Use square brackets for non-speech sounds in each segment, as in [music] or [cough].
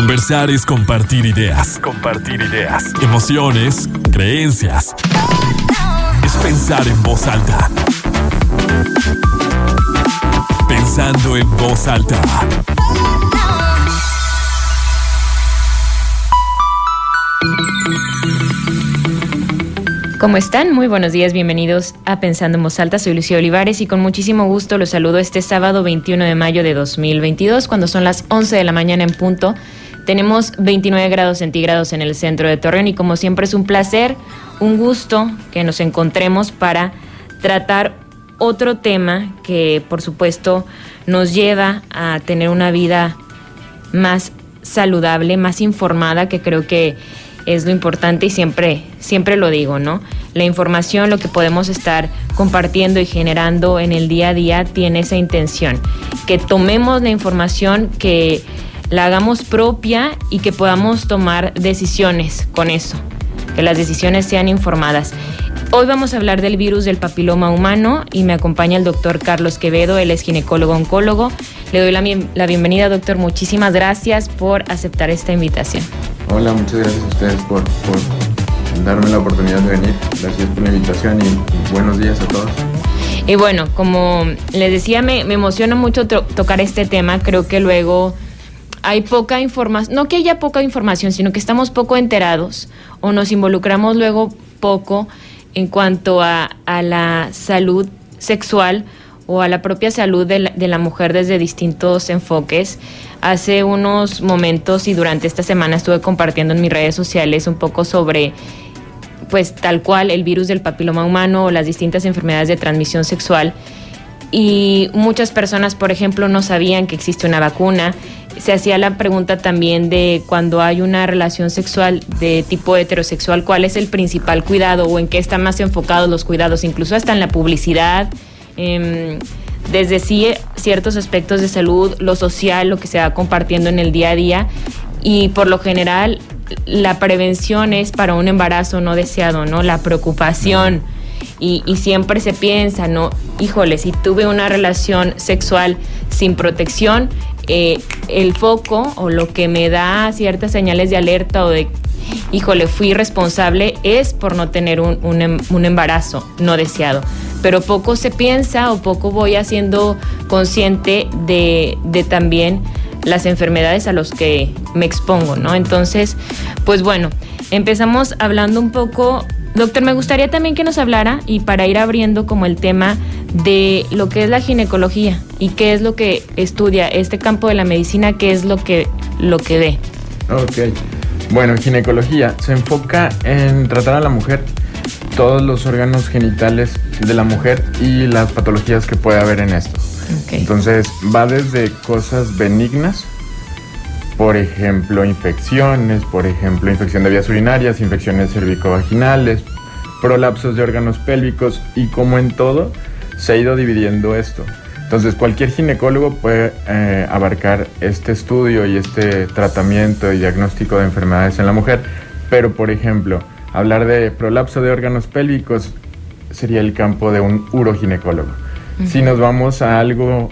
Conversar es compartir ideas. Compartir ideas. Emociones, creencias. Es pensar en voz alta. Pensando en voz alta. ¿Cómo están? Muy buenos días, bienvenidos a Pensando en Voz Alta. Soy Lucía Olivares y con muchísimo gusto los saludo este sábado 21 de mayo de 2022, cuando son las 11 de la mañana en punto. Tenemos 29 grados centígrados en el centro de Torreón y como siempre es un placer, un gusto que nos encontremos para tratar otro tema que por supuesto nos lleva a tener una vida más saludable, más informada, que creo que es lo importante y siempre, siempre lo digo, ¿no? La información, lo que podemos estar compartiendo y generando en el día a día tiene esa intención, que tomemos la información, que la hagamos propia y que podamos tomar decisiones con eso, que las decisiones sean informadas. Hoy vamos a hablar del virus del papiloma humano y me acompaña el doctor Carlos Quevedo, él es ginecólogo oncólogo. Le doy la, la bienvenida, doctor. Muchísimas gracias por aceptar esta invitación. Hola, muchas gracias a ustedes por, por darme la oportunidad de venir. Gracias por la invitación y, buenos días a todos. Y bueno, como les decía, me, me emociona mucho tocar este tema. Creo que luego hay poca información, no que haya poca información, sino que estamos poco enterados o nos involucramos luego poco en cuanto a, la salud sexual o a la propia salud de la, mujer desde distintos enfoques. Hace unos momentos y durante esta semana estuve compartiendo en mis redes sociales un poco sobre, pues tal cual, el virus del papiloma humano o las distintas enfermedades de transmisión sexual. Y muchas personas, por ejemplo, no sabían que existe una vacuna. Se hacía la pregunta también de cuando hay una relación sexual de tipo heterosexual, ¿cuál es el principal cuidado o en qué están más enfocados los cuidados? Incluso hasta en la publicidad eh, desde sí ciertos aspectos de salud, lo social, lo que se va compartiendo en el día a día y por lo general la prevención es para un embarazo no deseado, ¿no? La preocupación y, y siempre se piensa, ¿no? Híjole, si tuve una relación sexual sin protección, el foco o lo que me da ciertas señales de alerta o de híjole, fui responsable, es por no tener un, un, un, embarazo no deseado. Pero poco se piensa o poco voy haciendo consciente de, de también las enfermedades a los que me expongo, ¿no? Entonces, pues bueno, empezamos hablando un poco Doctor, me gustaría también que nos hablara y para ir abriendo como el tema de lo que es la ginecología y qué es lo que estudia este campo de la medicina, qué es lo que lo que ve. Ok. Bueno, ginecología se enfoca en tratar a la mujer, todos los órganos genitales de la mujer y las patologías que puede haber en esto. Okay. Entonces va desde cosas benignas, por ejemplo, infecciones, por ejemplo, infección de vías urinarias, infecciones cervicovaginales, prolapsos de órganos pélvicos y como en todo, se ha ido dividiendo esto. Entonces, cualquier ginecólogo puede eh, abarcar este estudio y este tratamiento y diagnóstico de enfermedades en la mujer, pero, por ejemplo, hablar de prolapso de órganos pélvicos sería el campo de un uroginecólogo. Uh -huh. Si nos vamos a algo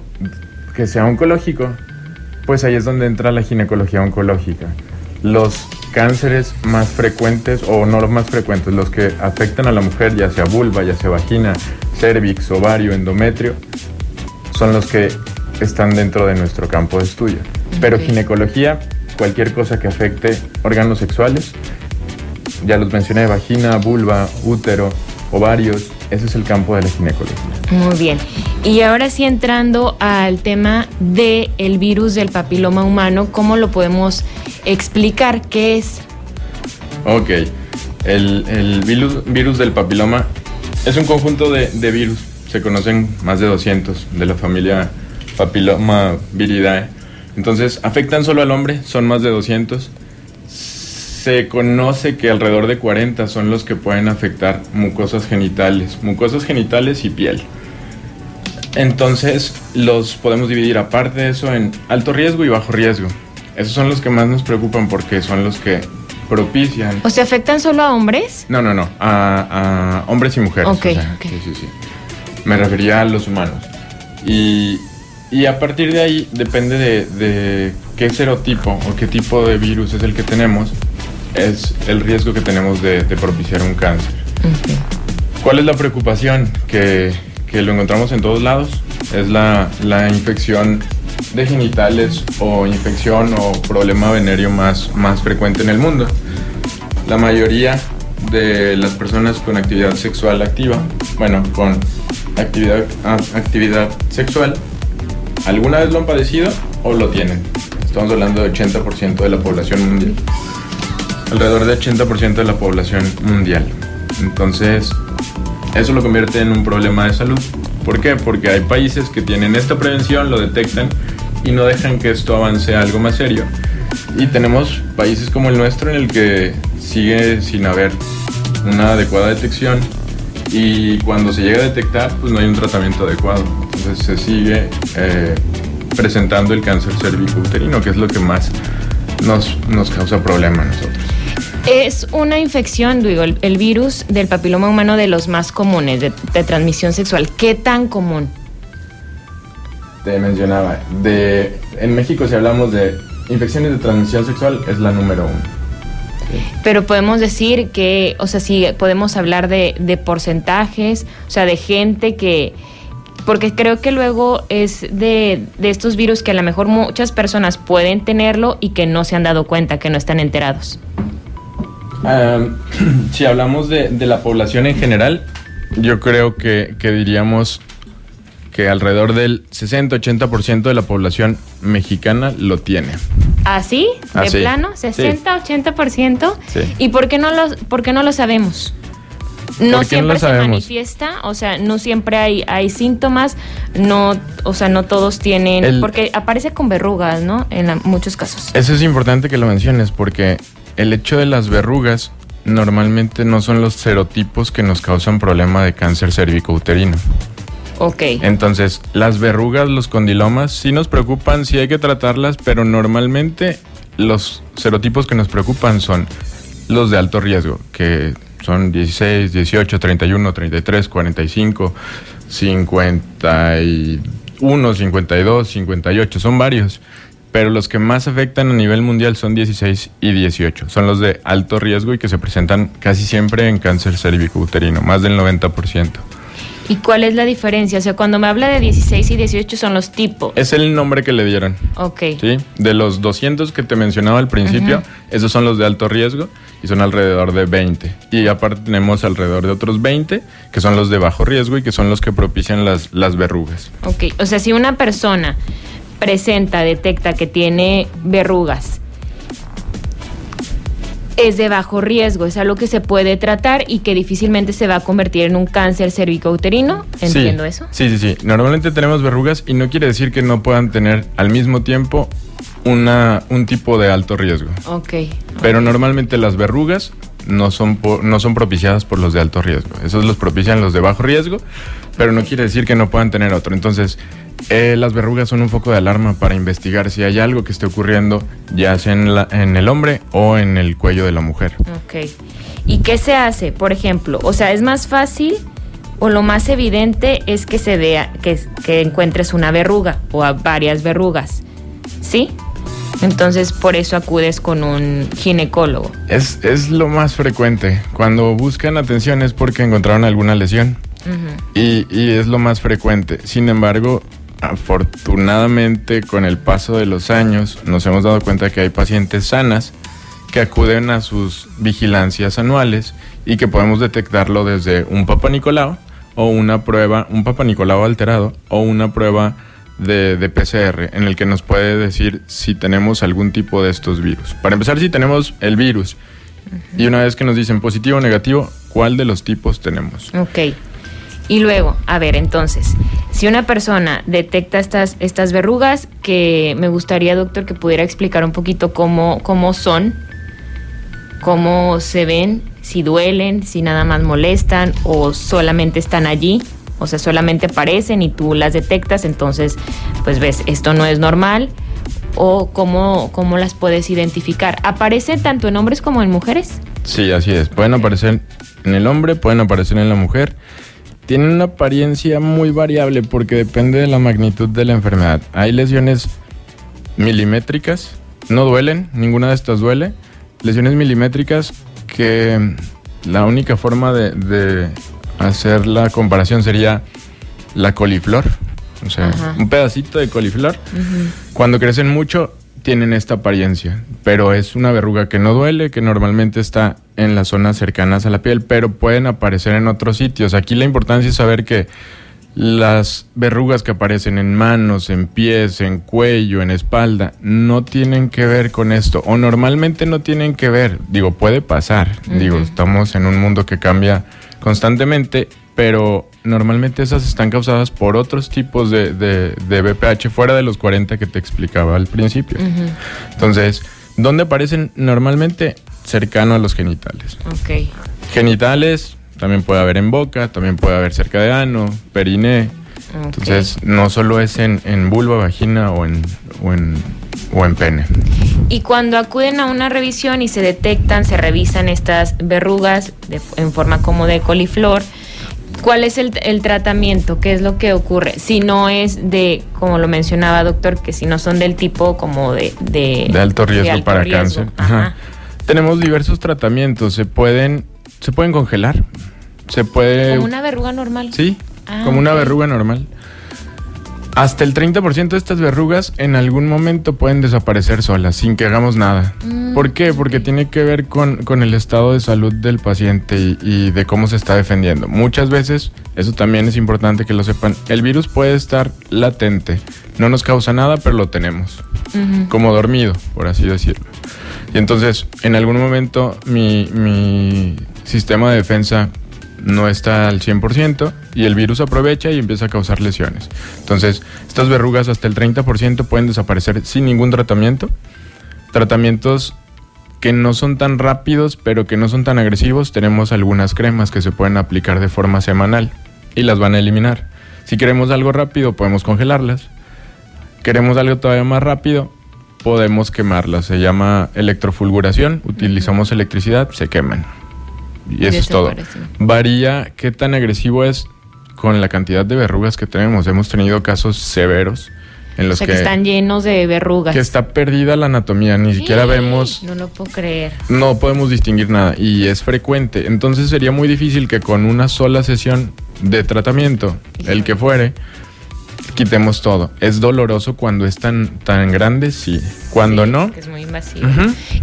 que sea oncológico, pues ahí es donde entra la ginecología oncológica. Los cánceres más frecuentes, o no los más frecuentes, los que afectan a la mujer, ya sea vulva, ya sea vagina, cervix, ovario, endometrio, son los que están dentro de nuestro campo de estudio. Pero ginecología, cualquier cosa que afecte órganos sexuales, ya los mencioné, vagina, vulva, útero, ovarios, ese es el campo de la ginecología. Muy bien. Y ahora sí entrando al tema del el virus del papiloma humano, ¿cómo lo podemos explicar? ¿Qué es? Ok. El, el virus, virus, del papiloma es un conjunto de, de, virus. Se conocen más de 200 de la familia papiloma viridae. Entonces, afectan solo al hombre, son más de 200 se conoce que alrededor de 40 son los que pueden afectar mucosas genitales, mucosas genitales y piel. Entonces los podemos dividir aparte de eso en alto riesgo y bajo riesgo. Esos son los que más nos preocupan porque son los que propician. ¿O se afectan solo a hombres? No, no, no, a, a hombres y mujeres. Okay, o sea, okay. Sí, sí, sí. Me refería a los humanos. Y, y a partir de ahí depende de, de qué serotipo o qué tipo de virus es el que tenemos, es el riesgo que tenemos de, de propiciar un cáncer. ¿Cuál es la preocupación? Que, que, lo encontramos en todos lados. Es la, la, infección de genitales o infección o problema venéreo más, más frecuente en el mundo. La mayoría de las personas con actividad sexual activa, bueno, con actividad, actividad sexual, alguna vez lo han padecido o lo tienen. Estamos hablando de 80% de la población mundial. Alrededor de 80% de la población mundial. Entonces, eso lo convierte en un problema de salud. ¿Por qué? Porque hay países que tienen esta prevención, lo detectan y no dejan que esto avance a algo más serio. Y tenemos países como el nuestro en el que sigue sin haber una adecuada detección y cuando se llega a detectar pues no hay un tratamiento adecuado. Entonces se sigue eh, presentando el cáncer cervicouterino, que es lo que más nos, nos causa problema a nosotros. Es una infección, digo, el, virus del papiloma humano de los más comunes de, transmisión sexual. ¿Qué tan común? Te mencionaba, de, en México si hablamos de infecciones de transmisión sexual es la número uno. Pero podemos decir que, o sea, sí, podemos hablar de, de porcentajes, o sea, de gente que, porque creo que luego es de, de, estos virus que a lo mejor muchas personas pueden tenerlo y que no se han dado cuenta, que no están enterados. [clears throat] si hablamos de, de, la población en general, yo creo que, que diríamos que alrededor del 60-80% de la población mexicana lo tiene. ¿Así? ¿De ¿Ah, plano? ¿60-80%? Sí. ¿Y por qué, no lo, por qué no lo sabemos? No siempre se manifiesta, o sea, no siempre hay, hay síntomas, no, o sea, no todos tienen, porque aparece con verrugas, ¿no? En muchos casos. Eso es importante que lo menciones, porque el hecho de las verrugas normalmente no son los serotipos que nos causan problema de cáncer cervicouterino. Ok. Entonces, las verrugas, los condilomas, sí nos preocupan, sí hay que tratarlas, pero normalmente los serotipos que nos preocupan son los de alto riesgo, que son 16, 18, 31, 33, 45, 51, 52, 58, son varios. Pero los que más afectan a nivel mundial son 16 y 18. Son los de alto riesgo y que se presentan casi siempre en cáncer cervicouterino, más del 90%. ¿Y cuál es la diferencia? O sea, cuando me habla de 16 y 18 son los tipos. Es el nombre que le dieron. Ok. Sí, de los 200 que te mencionaba al principio, esos son los de alto riesgo y son alrededor de 20. Y aparte tenemos alrededor de otros 20 que son los de bajo riesgo y que son los que propician las, las verrugas. Ok, o sea, si una persona presenta, detecta que tiene verrugas, es de bajo riesgo, es algo que se puede tratar y que difícilmente se va a convertir en un cáncer cervicouterino. ¿Entiendo eso? Sí, sí, sí. Normalmente tenemos verrugas y no quiere decir que no puedan tener al mismo tiempo una, un tipo de alto riesgo. Ok. Pero normalmente las verrugas no son, no son propiciadas por los de alto riesgo. Esos los propician los de bajo riesgo, pero no quiere decir que no puedan tener otro. Entonces, eh, las verrugas son un foco de alarma para investigar si hay algo que esté ocurriendo, ya sea en, la, en el hombre o en el cuello de la mujer. Ok. ¿Y qué se hace? Por ejemplo, o sea, es más fácil o lo más evidente es que se vea, que, que encuentres una verruga o varias verrugas. ¿Sí? Entonces, por eso acudes con un ginecólogo. Es, es lo más frecuente. Cuando buscan atención es porque encontraron alguna lesión. y, y, es lo más frecuente. Sin embargo, afortunadamente con el paso de los años nos hemos dado cuenta que hay pacientes sanas que acuden a sus vigilancias anuales y que podemos detectarlo desde un Papa Nicolau o una prueba, un Papa Nicolau alterado o una prueba de, de, PCR en el que nos puede decir si tenemos algún tipo de estos virus. Para empezar, si tenemos el virus y una vez que nos dicen positivo o negativo, ¿cuál de los tipos tenemos? Ok. Y luego, a ver, entonces, si una persona detecta estas, estas verrugas, que me gustaría, doctor, que pudiera explicar un poquito cómo, cómo son, cómo se ven, si duelen, si nada más molestan o solamente están allí, o sea, solamente aparecen y tú las detectas, entonces, pues ves, esto no es normal, o cómo, cómo las puedes identificar. ¿Aparecen tanto en hombres como en mujeres? Sí, así es. Pueden aparecer en el hombre, pueden aparecer en la mujer tienen una apariencia muy variable porque depende de la magnitud de la enfermedad. Hay lesiones milimétricas, no duelen, ninguna de estas duele. Lesiones milimétricas que la única forma de, de hacer la comparación sería la coliflor. O sea, Ajá. un pedacito de coliflor. Cuando crecen mucho, tienen esta apariencia. Pero es una verruga que no duele, que normalmente está en las zonas cercanas a la piel, pero pueden aparecer en otros sitios. Aquí la importancia es saber que las verrugas que aparecen en manos, en pies, en cuello, en espalda, no tienen que ver con esto. O normalmente no tienen que ver. Digo, puede pasar. Digo, estamos en un mundo que cambia constantemente, pero normalmente esas están causadas por otros tipos de, de- de BPH fuera de los 40 que te explicaba al principio. Entonces, ¿dónde aparecen normalmente? Cercano a los genitales. Ok. Genitales también puede haber en boca, también puede haber cerca de ano, periné. ok. Entonces, no solo es en, en vulva, vagina o en, o en, o en pene. Y cuando acuden a una revisión y se detectan, se revisan estas verrugas de- en forma como de coliflor, ¿cuál es el, el tratamiento? ¿Qué es lo que ocurre? Si no es de, como lo mencionaba doctor, que si no son del tipo como de... De, de alto riesgo de alto para riesgo. cáncer. Ajá. Ajá. Tenemos diversos tratamientos. Se pueden, se pueden congelar. Se puede. Como una verruga normal. Sí, Ah, como una verruga normal. Hasta el 30% de estas verrugas en algún momento pueden desaparecer solas, sin que hagamos nada. Mm, ¿Por qué? Porque tiene que ver con, con el estado de salud del paciente y, y de cómo se está defendiendo. Muchas veces, eso también es importante que lo sepan, el virus puede estar latente. No nos causa nada, pero lo tenemos como dormido, por así decirlo. Y entonces, en algún momento, mi, mi sistema de defensa no está al 100% y el virus aprovecha y empieza a causar lesiones. Entonces, estas verrugas hasta el 30% pueden desaparecer sin ningún tratamiento. Tratamientos que no son tan rápidos, pero que no son tan agresivos, tenemos algunas cremas que se pueden aplicar de forma semanal y las van a eliminar. Si queremos algo rápido, podemos congelarlas. Queremos algo todavía más rápido, podemos quemarlas. Se llama electrofulguración. Utilizamos electricidad, se queman. Y eso es todo. Varía qué tan agresivo es con la cantidad de verrugas que tenemos. Hemos tenido casos severos en O los sea, que, están llenos de verrugas. que está perdida la anatomía. Ni siquiera vemos No lo puedo creer. no podemos distinguir nada y es frecuente. Entonces sería muy difícil que con una sola sesión de tratamiento, el que fuere, quitemos todo. Es doloroso cuando es tan, tan grande, sí. Cuando Sí, no, que es muy invasivo.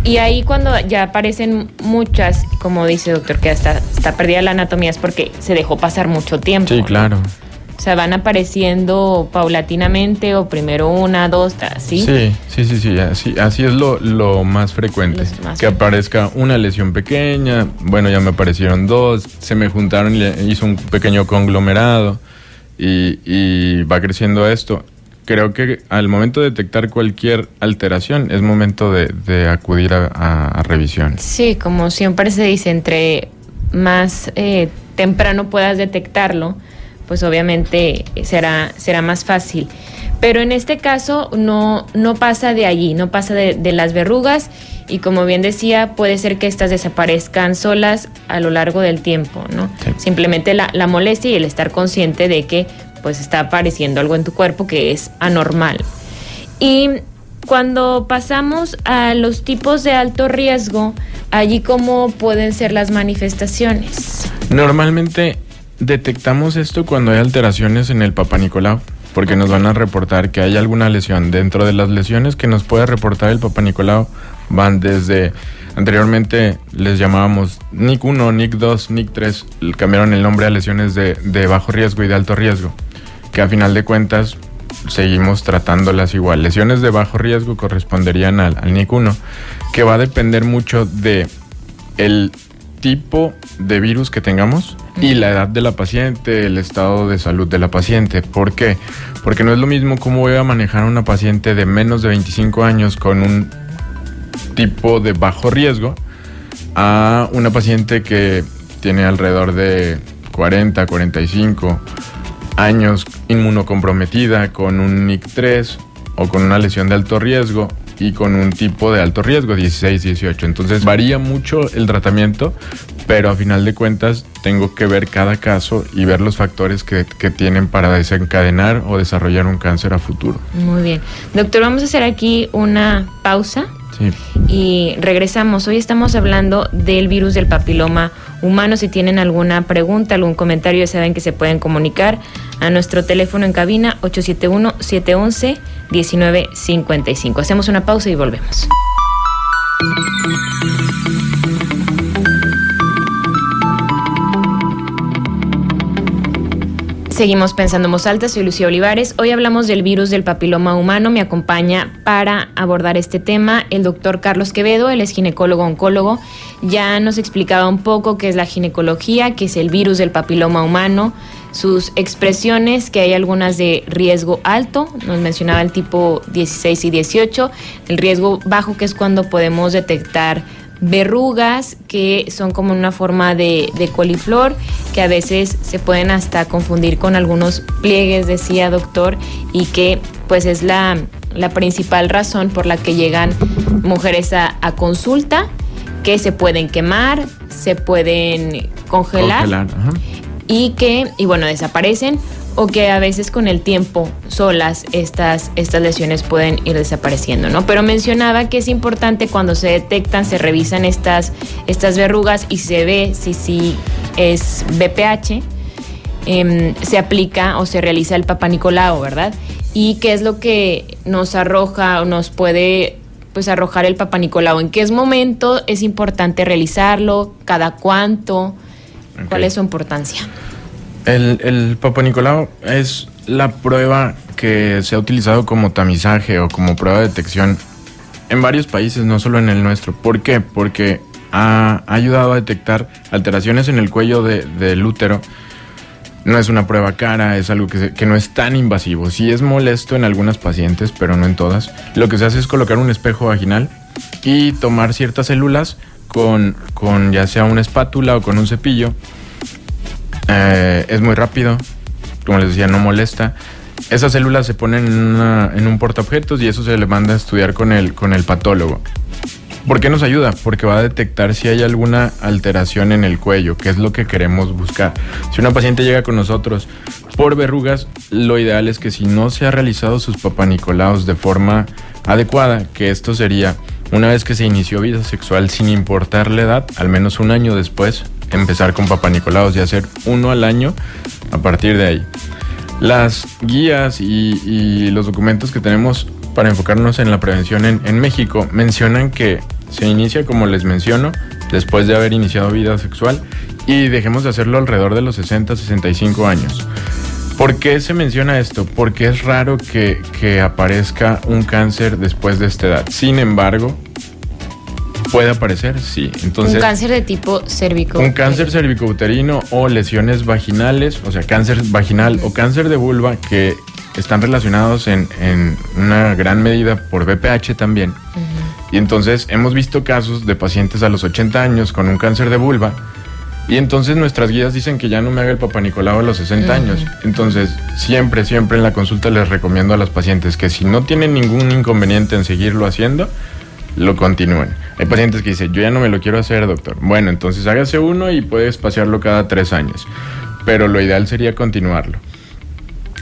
Y ahí cuando ya aparecen muchas, como dice doctor, que hasta está perdida la anatomía es porque se dejó pasar mucho tiempo. sí, claro. O sea, van apareciendo paulatinamente o primero una, dos, así. Sí, sí, sí, sí, así, así es lo, lo más frecuente. Más que aparezca una lesión pequeña, bueno, ya me aparecieron dos, se me juntaron y hizo un pequeño conglomerado y, y va creciendo esto. Creo que al momento de detectar cualquier alteración es momento de, acudir a, a- revisión. Sí, como siempre se dice, entre más eh, temprano puedas detectarlo, pues obviamente será, será más fácil. Pero en este caso no, no pasa de allí, no pasa de las verrugas y como bien decía, puede ser que estas desaparezcan solas a lo largo del tiempo, ¿no? Sí. Simplemente la, la molestia y el estar consciente de que pues está apareciendo algo en tu cuerpo que es anormal. Y cuando pasamos a los tipos de alto riesgo, allí cómo pueden ser las manifestaciones. Normalmente detectamos esto cuando hay alteraciones en el Papa Nicolau, porque nos van a reportar que hay alguna lesión. Dentro de las lesiones que nos puede reportar el Papa Nicolau van desde anteriormente les llamábamos NIC 1, NIC 2, NIC 3, cambiaron el nombre a lesiones de, de bajo riesgo y de alto riesgo, que a final de cuentas seguimos tratándolas igual. Lesiones de bajo riesgo corresponderían al, al NIC 1, que va a depender mucho de el tipo de virus que tengamos y la edad de la paciente, el estado de salud de la paciente. ¿Por qué? Porque no es lo mismo cómo voy a manejar a una paciente de menos de 25 años con un tipo de bajo riesgo a una paciente que tiene alrededor de 40, 45 años inmunocomprometida con un NIC 3 o con una lesión de alto riesgo y con un tipo de alto riesgo, 16, 18. Entonces varía mucho el tratamiento, pero a final de cuentas tengo que ver cada caso y ver los factores que, que, tienen para desencadenar o desarrollar un cáncer a futuro. Muy bien. Doctor, vamos a hacer aquí una pausa. Y regresamos. Hoy estamos hablando del virus del papiloma humano. Si tienen alguna pregunta, algún comentario, ya saben que se pueden comunicar a nuestro teléfono en cabina 871-711-1955. Hacemos una pausa y volvemos. Seguimos pensando en voz alta, soy Lucía Olivares. Hoy hablamos del virus del papiloma humano. Me acompaña para abordar este tema el doctor Carlos Quevedo, él es ginecólogo oncólogo. Ya nos explicaba un poco qué es la ginecología, qué es el virus del papiloma humano, sus expresiones, que hay algunas de riesgo alto, nos mencionaba el tipo 16 y 18, el riesgo bajo, que es cuando podemos detectar verrugas que son como una forma de, coliflor que a veces se pueden hasta confundir con algunos pliegues, decía doctor, y que pues es la, principal razón por la que llegan mujeres a, consulta, que se pueden quemar, se pueden congelar, y que, y bueno, desaparecen o que a veces con el tiempo solas estas, estas lesiones pueden ir desapareciendo, ¿no? Pero mencionaba que es importante cuando se detectan, se revisan estas, estas verrugas y se ve si, si es BPH, em, se aplica o se realiza el Papa ¿verdad? Y qué es lo que nos arroja o nos puede pues arrojar el Papa en qué momento es importante realizarlo, cada cuánto, cuál es su importancia. El, el Papa Nicolau es la prueba que se ha utilizado como tamizaje o como prueba de detección en varios países, no solo en el nuestro. ¿Por qué? Porque ha, ayudado a detectar alteraciones en el cuello del útero. No es una prueba cara, es algo que, que, no es tan invasivo. Sí es molesto en algunas pacientes, pero no en todas. Lo que se hace es colocar un espejo vaginal y tomar ciertas células con, con ya sea una espátula o con un cepillo eh, es muy rápido, como les decía, no molesta. Esas células se ponen en, un portaobjetos y eso se le manda a estudiar con el, con el patólogo. ¿Por qué nos ayuda? Porque va a detectar si hay alguna alteración en el cuello, que es lo que queremos buscar. Si una paciente llega con nosotros por verrugas, lo ideal es que si no se ha realizado sus papanicolaos de forma adecuada, que esto sería una vez que se inició vida sexual sin importar la edad, al menos un año después, empezar con Papá Nicolaos y hacer uno al año a partir de ahí. Las guías y, los documentos que tenemos para enfocarnos en la prevención en, México mencionan que se inicia, como les menciono, después de haber iniciado vida sexual y dejemos de hacerlo alrededor de los 60, 65 años. ¿Por qué se menciona esto? Porque es raro que, que aparezca un cáncer después de esta edad. Sin embargo, Puede aparecer, sí. Entonces, un cáncer de tipo cérvico. Un cáncer cervicouterino o lesiones vaginales, o sea, cáncer vaginal o cáncer de vulva que están relacionados en, una gran medida por BPH también. Y entonces hemos visto casos de pacientes a los 80 años con un cáncer de vulva. Y entonces nuestras guías dicen que ya no me haga el papá Nicolau a los 60 años. Entonces, siempre, siempre en la consulta les recomiendo a las pacientes que si no tienen ningún inconveniente en seguirlo haciendo, lo continúen. Hay pacientes que dicen, yo ya no me lo quiero hacer, doctor. Bueno, entonces hágase uno y puede espaciarlo cada tres años. Pero lo ideal sería continuarlo.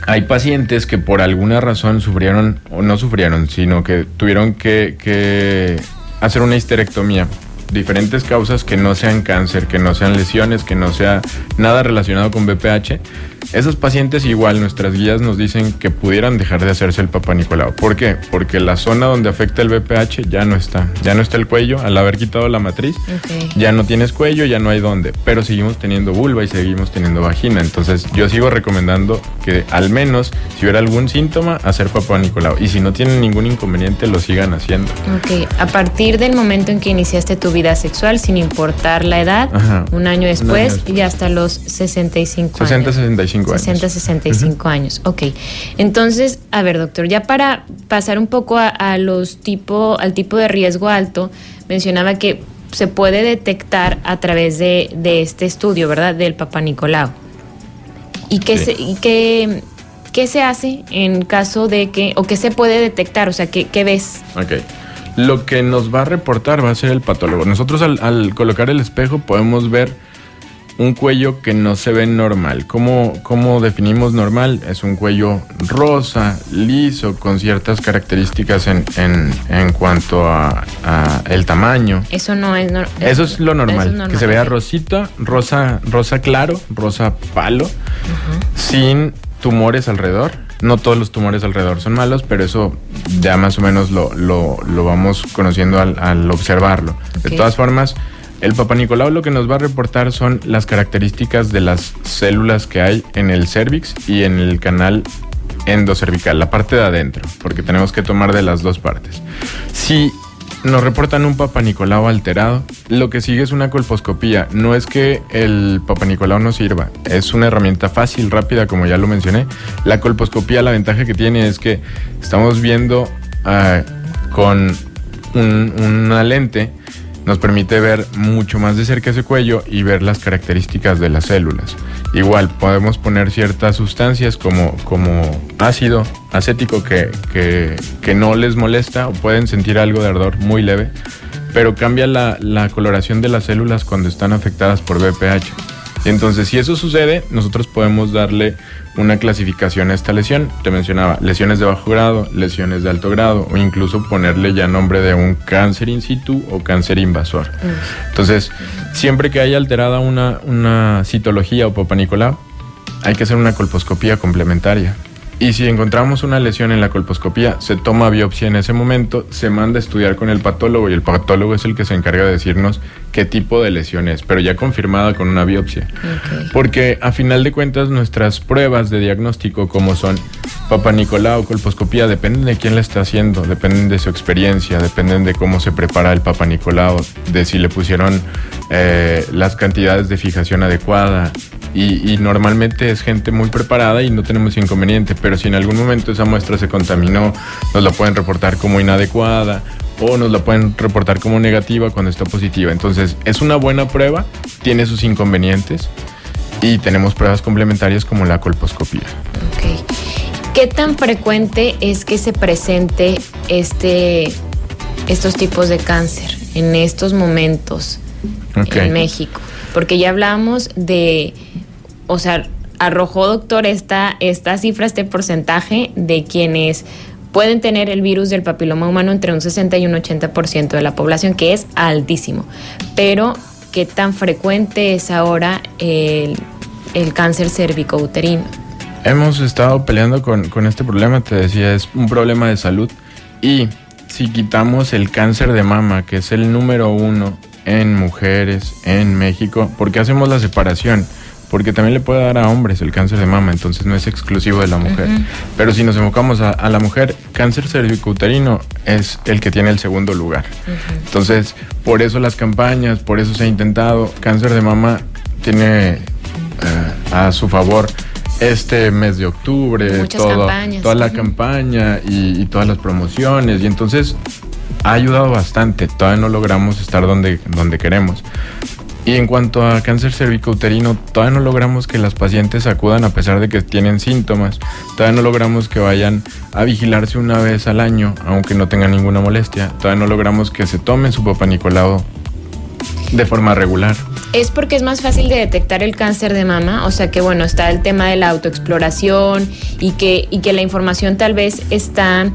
Hay pacientes que por alguna razón sufrieron, o no sufrieron, sino que tuvieron que, hacer una histerectomía diferentes causas que no sean cáncer, que no sean lesiones, que no sea nada relacionado con BPH, esos pacientes igual nuestras guías nos dicen que pudieran dejar de hacerse el Papa Nicolau. ¿Por qué? Porque la zona donde afecta el BPH ya no está. Ya no está el cuello, al haber quitado la matriz, ya no tienes cuello, ya no hay dónde. Pero seguimos teniendo vulva y seguimos teniendo vagina. Entonces yo sigo recomendando que al menos si hubiera algún síntoma, hacer Papa Nicolau. Y si no tienen ningún inconveniente, lo sigan haciendo. Ok, a partir del momento en que iniciaste tu vida sexual, sin importar la edad, un año después y hasta los 65 60, 65 60, 65 años. Ok. Entonces, a ver, doctor, ya para pasar un poco a, los tipo, al tipo de riesgo alto, mencionaba que se puede detectar a través de, este estudio, ¿verdad? Del Papa Nicolau. ¿Y qué, se, y qué, se hace en caso de que, o qué se puede detectar? O sea, ¿qué, qué ves? Ok. Lo que nos va a reportar va a ser el patólogo. Nosotros al, al colocar el espejo podemos ver un cuello que no se ve normal. ¿Cómo, ¿Cómo, definimos normal? Es un cuello rosa, liso, con ciertas características en, en, en cuanto a, el tamaño. Eso no es normal. Eso es lo normal, que se vea rosita, rosa, rosa claro, rosa palo, sin tumores alrededor. No todos los tumores alrededor son malos, pero eso ya más o menos lo, lo, lo vamos conociendo al, al observarlo. De todas formas, el Papa Nicolau lo que nos va a reportar son las características de las células que hay en el cervix y en el canal endocervical, la parte de adentro, porque tenemos que tomar de las dos partes. Si nos reportan un Papa Nicolau alterado, lo que sigue es una colposcopía. No es que el Papa Nicolau no sirva, es una herramienta fácil, rápida, como ya lo mencioné. La colposcopía, la ventaja que tiene es que estamos viendo ah, con una lente nos permite ver mucho más de cerca ese cuello y ver las características de las células. Igual podemos poner ciertas sustancias como, como ácido acético que, que, no les molesta o pueden sentir algo de ardor muy leve, pero cambia la, la coloración de las células cuando están afectadas por BPH. Entonces, si eso sucede, nosotros podemos darle una clasificación a esta lesión. Te mencionaba lesiones de bajo grado, lesiones de alto grado o incluso ponerle ya nombre de un cáncer in situ o cáncer invasor. Entonces, siempre que haya alterada una, una citología o popanicola, hay que hacer una colposcopía complementaria. Y si encontramos una lesión en la colposcopía, se toma biopsia en ese momento, se manda a estudiar con el patólogo y el patólogo es el que se encarga de decirnos qué tipo de lesión es, pero ya confirmada con una biopsia. Porque a final de cuentas nuestras pruebas de diagnóstico como son Papa Nicolau, colposcopía, dependen de quién la está haciendo, dependen de su experiencia, dependen de cómo se prepara el Papa Nicolau, de si le pusieron eh, las cantidades de fijación adecuada, y, normalmente es gente muy preparada y no tenemos inconveniente, pero si en algún momento esa muestra se contaminó, nos la pueden reportar como inadecuada o nos la pueden reportar como negativa cuando está positiva. Entonces es una buena prueba, tiene sus inconvenientes y tenemos pruebas complementarias como la colposcopía. ¿Qué tan frecuente es que se presente este, estos tipos de cáncer en estos momentos en México? Porque ya hablamos de o sea, arrojó doctor esta, esta cifra, este porcentaje de quienes pueden tener el virus del papiloma humano entre un 60 y un 80% de la población, que es altísimo. Pero, ¿qué tan frecuente es ahora el, el cáncer cervicouterino? Hemos estado peleando con, con este problema, te decía, es un problema de salud. Y si quitamos el cáncer de mama, que es el número uno en mujeres en México, ¿por qué hacemos la separación? Porque también le puede dar a hombres el cáncer de mama, entonces no es exclusivo de la mujer. Pero si nos enfocamos a, la mujer, cáncer cervicouterino es el que tiene el segundo lugar. Entonces, por eso las campañas, por eso se ha intentado. Cáncer de mama tiene eh, a su favor este mes de octubre, toda la campaña y, y, todas las promociones. Y entonces ha ayudado bastante. Todavía no logramos estar donde, donde queremos. Y en cuanto a cáncer cervicouterino, todavía no logramos que las pacientes acudan a pesar de que tienen síntomas. Todavía no logramos que vayan a vigilarse una vez al año, aunque no tengan ninguna molestia. Todavía no logramos que se tomen su papá de forma regular. Es porque es más fácil de detectar el cáncer de mama, o sea que bueno, está el tema de la autoexploración y que, y que la información tal vez está,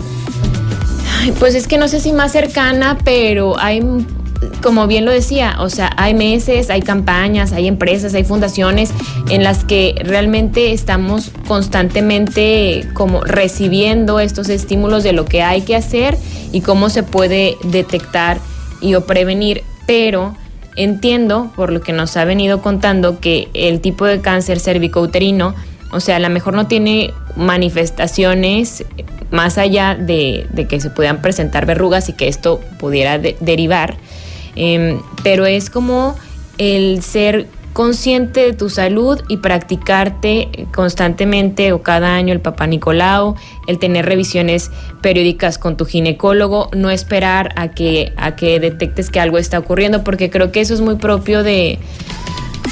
pues es que no sé si más cercana, pero hay como bien lo decía, o sea, hay meses, hay campañas, hay empresas, hay fundaciones en las que realmente estamos constantemente como recibiendo estos estímulos de lo que hay que hacer y cómo se puede detectar y o prevenir, pero entiendo por lo que nos ha venido contando que el tipo de cáncer cervicouterino, o sea, a lo mejor no tiene manifestaciones más allá de, que se puedan presentar verrugas y que esto pudiera derivar Em, pero es como el ser consciente de tu salud y practicarte constantemente o cada año el papá Nicolau, el tener revisiones periódicas con tu ginecólogo, no esperar a que, a que detectes que algo está ocurriendo, porque creo que eso es muy propio de,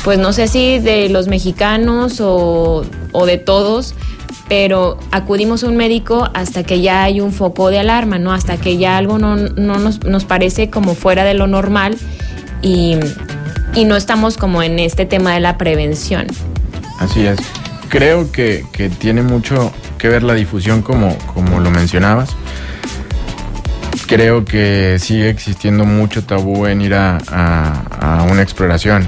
pues no sé si de los mexicanos o, o de todos, pero acudimos a un médico hasta que ya hay un foco de alarma, ¿no? Hasta que ya algo no, nos, nos, parece como fuera de lo normal y, y, no estamos como en este tema de la prevención. Así es. Creo que, que tiene mucho que ver la difusión como, como lo mencionabas. Creo que sigue existiendo mucho tabú en ir a, a, a una exploración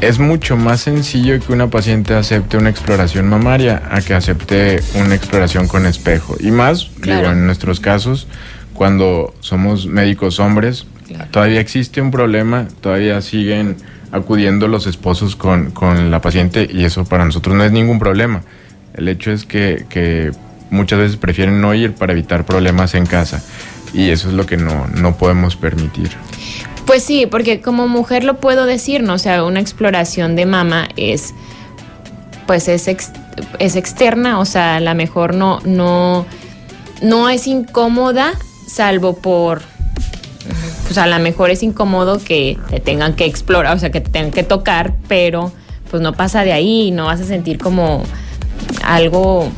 es mucho más sencillo que una paciente acepte una exploración mamaria a que acepte una exploración con espejo. Y más, digo, en nuestros casos, cuando somos médicos hombres, todavía existe un problema, todavía siguen acudiendo los esposos con, con, la paciente y eso para nosotros no es ningún problema. El hecho es que, que muchas veces prefieren no ir para evitar problemas en casa y eso es lo que no, no podemos permitir. Pues sí, porque como mujer lo puedo decir, ¿no? O sea, una exploración de mama es, pues es, es externa, o sea, a lo mejor no, no, no es incómoda, salvo por, pues a lo mejor es incómodo que te tengan que explorar, o sea, que te tengan que tocar, pero pues no pasa de ahí, no vas a sentir como algo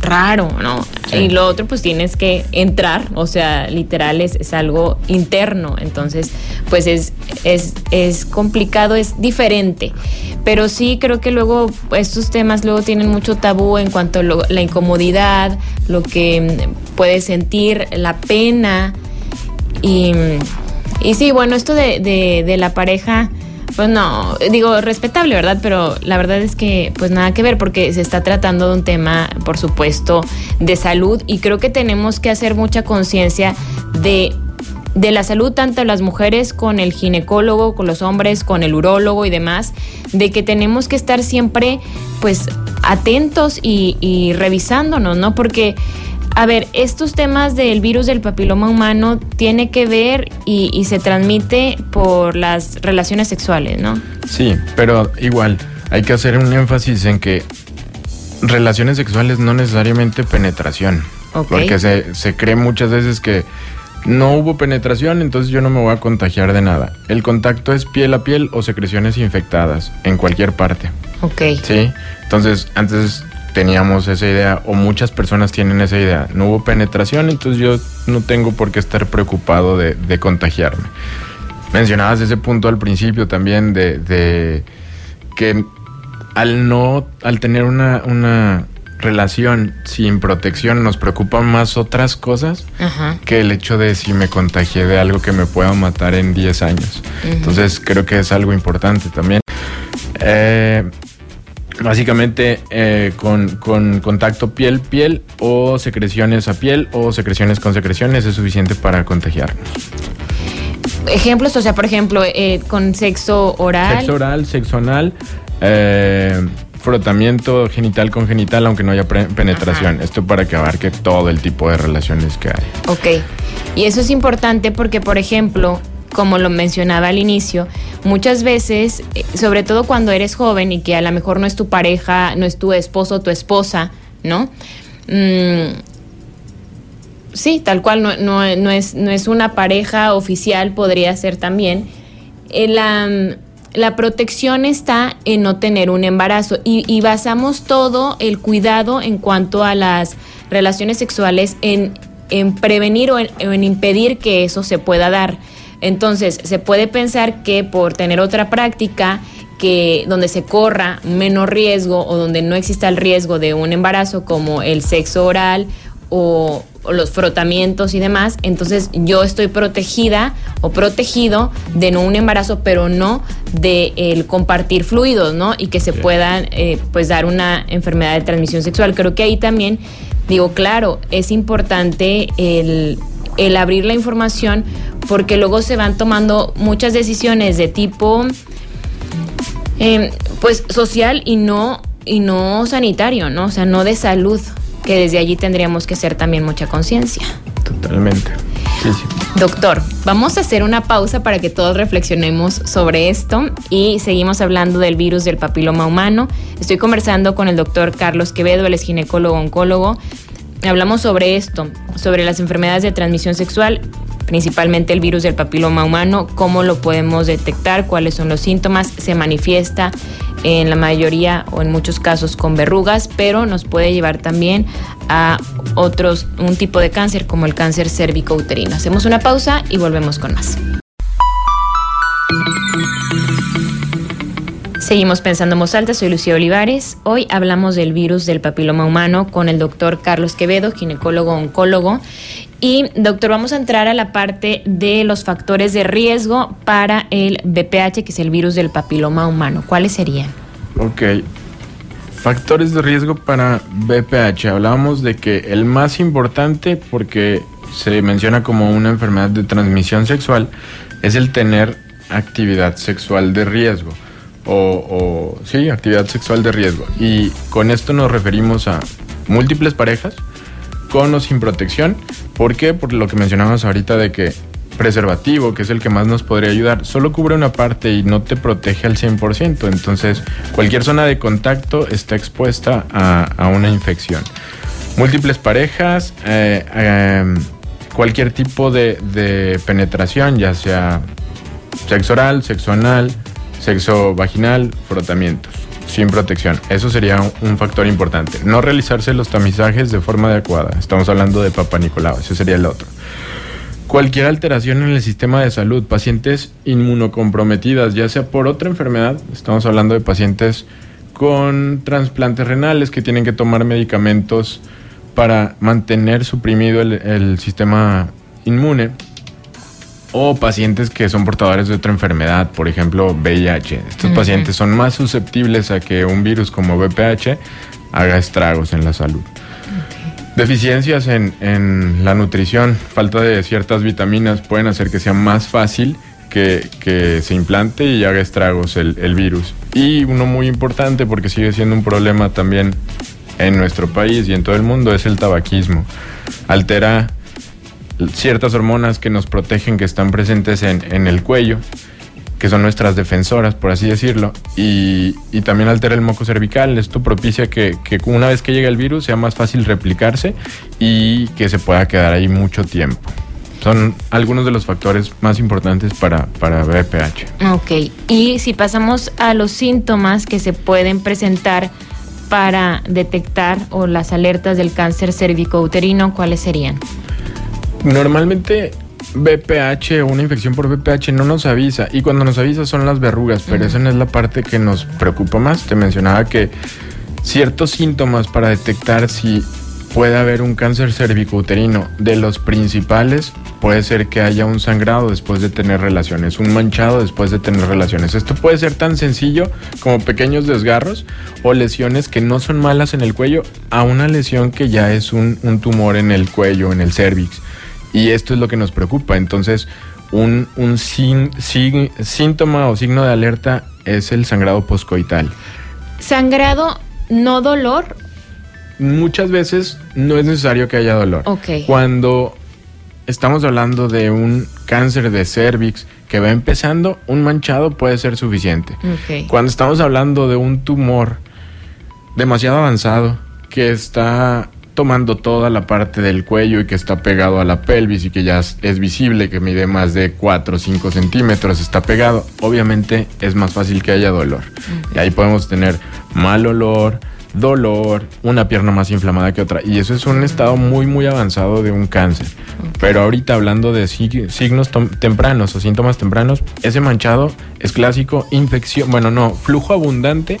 raro, ¿no? Y lo otro, pues tienes que entrar, o sea, literal es, algo interno, entonces, pues es, es, es, complicado, es diferente. Pero sí creo que luego estos temas luego tienen mucho tabú en cuanto a la incomodidad, lo que puedes sentir, la pena. Y, y sí, bueno, esto de, de, de la pareja pues no, digo, respetable, ¿verdad? Pero la verdad es que pues nada que ver porque se está tratando de un tema, por supuesto, de salud y creo que tenemos que hacer mucha conciencia de de la salud tanto las mujeres con el ginecólogo, con los hombres, con el urólogo y demás, de que tenemos que estar siempre pues atentos y, y revisándonos, ¿no? Porque a ver, estos temas del virus del papiloma humano tiene que ver y, se transmite por las relaciones sexuales, ¿no? Sí, pero igual hay que hacer un énfasis en que relaciones sexuales no necesariamente penetración. Porque se, se cree muchas veces que no hubo penetración, entonces yo no me voy a contagiar de nada. El contacto es piel a piel o secreciones infectadas en cualquier parte. Ok. Sí, entonces antes teníamos esa idea o muchas personas tienen esa idea. No hubo penetración, entonces yo no tengo por qué estar preocupado de, contagiarme. Mencionabas ese punto al principio también de, que al no, al tener una, una relación sin protección nos preocupan más otras cosas que el hecho de si me contagié de algo que me pueda matar en 10 años. Entonces creo que es algo importante también. Eh, Básicamente eh, con, contacto piel-piel o secreciones a piel o secreciones con secreciones es suficiente para contagiarnos. Ejemplos, o sea, por ejemplo, eh, con sexo oral. Sexo oral, sexo anal, eh, frotamiento genital con genital, aunque no haya penetración. Esto para que abarque todo el tipo de relaciones que hay. Ok. Y eso es importante porque, por ejemplo, como lo mencionaba al inicio, muchas veces, eh, sobre todo cuando eres joven y que a lo mejor no es tu pareja, no es tu esposo tu esposa, ¿no? Mm, sí, tal cual, no, no, es, no es una pareja oficial, podría ser también. Eh, la, protección está en no tener un embarazo y, basamos todo el cuidado en cuanto a las relaciones sexuales en, prevenir o en impedir que eso se pueda dar. Entonces, se puede pensar que por tener otra práctica que donde se corra menos riesgo o donde no exista el riesgo de un embarazo como el sexo oral o, los frotamientos y demás, entonces yo estoy protegida o protegido de no un embarazo, pero no de el compartir fluidos, ¿no? Y que se puedan eh, pues dar una enfermedad de transmisión sexual. Creo que ahí también digo, claro, es importante el el abrir la información porque luego se van tomando muchas decisiones de tipo em, pues social y no y no sanitario, ¿no? O sea, no de salud, que desde allí tendríamos que hacer también mucha conciencia. Totalmente. Sí, sí. Doctor, vamos a hacer una pausa para que todos reflexionemos sobre esto y seguimos hablando del virus del papiloma humano. Estoy conversando con el doctor Carlos Quevedo, él es ginecólogo oncólogo hablamos sobre esto, sobre las enfermedades de transmisión sexual principalmente el virus del papiloma humano, cómo lo podemos detectar, cuáles son los síntomas, se manifiesta en la mayoría o en muchos casos con verrugas, pero nos puede llevar también a otros, un tipo de cáncer como el cáncer cérvico-uterino. Hacemos una pausa y volvemos con más. Seguimos pensando en voz soy Lucía Olivares. Hoy hablamos del virus del papiloma humano con el doctor Carlos Quevedo, ginecólogo oncólogo. Y doctor, vamos a entrar a la parte de los factores de riesgo para el BPH, que es el virus del papiloma humano. ¿Cuáles serían? Ok. Factores de riesgo para BPH. Hablábamos de que el más importante, porque se menciona como una enfermedad de transmisión sexual, es el tener actividad sexual de riesgo o, sí, actividad sexual de riesgo. Y con esto nos referimos a múltiples parejas, con o sin protección. ¿Por qué? Por lo que mencionamos ahorita de que preservativo, que es el que más nos podría ayudar, solo cubre una parte y no te protege al 100%. Entonces, cualquier zona de contacto está expuesta a, una infección. Múltiples parejas, eh, em, cualquier tipo de, de, penetración, ya sea sexo oral, sexo anal, sexo vaginal, frotamientos, sin protección. Eso sería un factor importante. No realizarse los tamizajes de forma adecuada. Estamos hablando de Papa Nicolau, ese sería el otro. Cualquier alteración en el sistema de salud, pacientes inmunocomprometidas, ya sea por otra enfermedad, estamos hablando de pacientes con trasplantes renales que tienen que tomar medicamentos para mantener suprimido el, el sistema inmune o pacientes que son portadores de otra enfermedad, por ejemplo VIH. Estos pacientes son más susceptibles a que un virus como VPH haga estragos en la salud. Deficiencias en, la nutrición, falta de ciertas vitaminas pueden hacer que sea más fácil que, se implante y haga estragos el, el virus. Y uno muy importante, porque sigue siendo un problema también en nuestro país y en todo el mundo, es el tabaquismo. Altera ciertas hormonas que nos protegen, que están presentes en, el cuello, que son nuestras defensoras, por así decirlo, y, también altera el moco cervical. Esto propicia que, una vez que llega el virus sea más fácil replicarse y que se pueda quedar ahí mucho tiempo. Son algunos de los factores más importantes para, para BPH. Ok, y si pasamos a los síntomas que se pueden presentar para detectar o las alertas del cáncer cérvico-uterino, ¿cuáles serían? Normalmente BPH o una infección por BPH no nos avisa y cuando nos avisa son las verrugas, pero esa no es la parte que nos preocupa más. Te mencionaba que ciertos síntomas para detectar si puede haber un cáncer cervicouterino, de los principales puede ser que haya un sangrado después de tener relaciones, un manchado después de tener relaciones. Esto puede ser tan sencillo como pequeños desgarros o lesiones que no son malas en el cuello a una lesión que ya es un, un tumor en el cuello, en el cervix. Y esto es lo que nos preocupa. Entonces, un, un síntoma o signo de alerta es el sangrado poscoital. ¿Sangrado no dolor? Muchas veces no es necesario que haya dolor. Cuando estamos hablando de un cáncer de cervix que va empezando, un manchado puede ser suficiente. Cuando estamos hablando de un tumor demasiado avanzado que está tomando toda la parte del cuello y que está pegado a la pelvis y que ya es visible, que mide más de 4 o 5 centímetros, está pegado, obviamente es más fácil que haya dolor. Y ahí podemos tener mal olor, dolor, una pierna más inflamada que otra. Y eso es un estado muy, muy avanzado de un cáncer. Pero ahorita hablando de signos tempranos o síntomas tempranos, ese manchado es clásico, infección, bueno, no, flujo abundante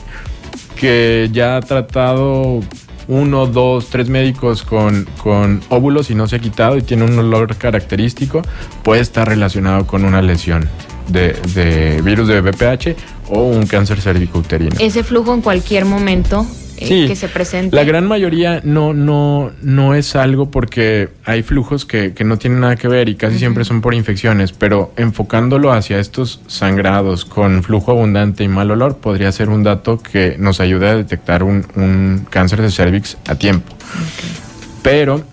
que ya ha tratado uno, dos, tres médicos con, con óvulos y no se ha quitado y tiene un olor característico, puede estar relacionado con una lesión de, de virus de BPH o un cáncer cervicouterino. Ese flujo en cualquier momento eh, que se presente. La gran mayoría no, no, no es algo porque hay flujos que, no tienen nada que ver y casi siempre son por infecciones, pero enfocándolo hacia estos sangrados con flujo abundante y mal olor podría ser un dato que nos ayude a detectar un, cáncer de cervix a tiempo. Pero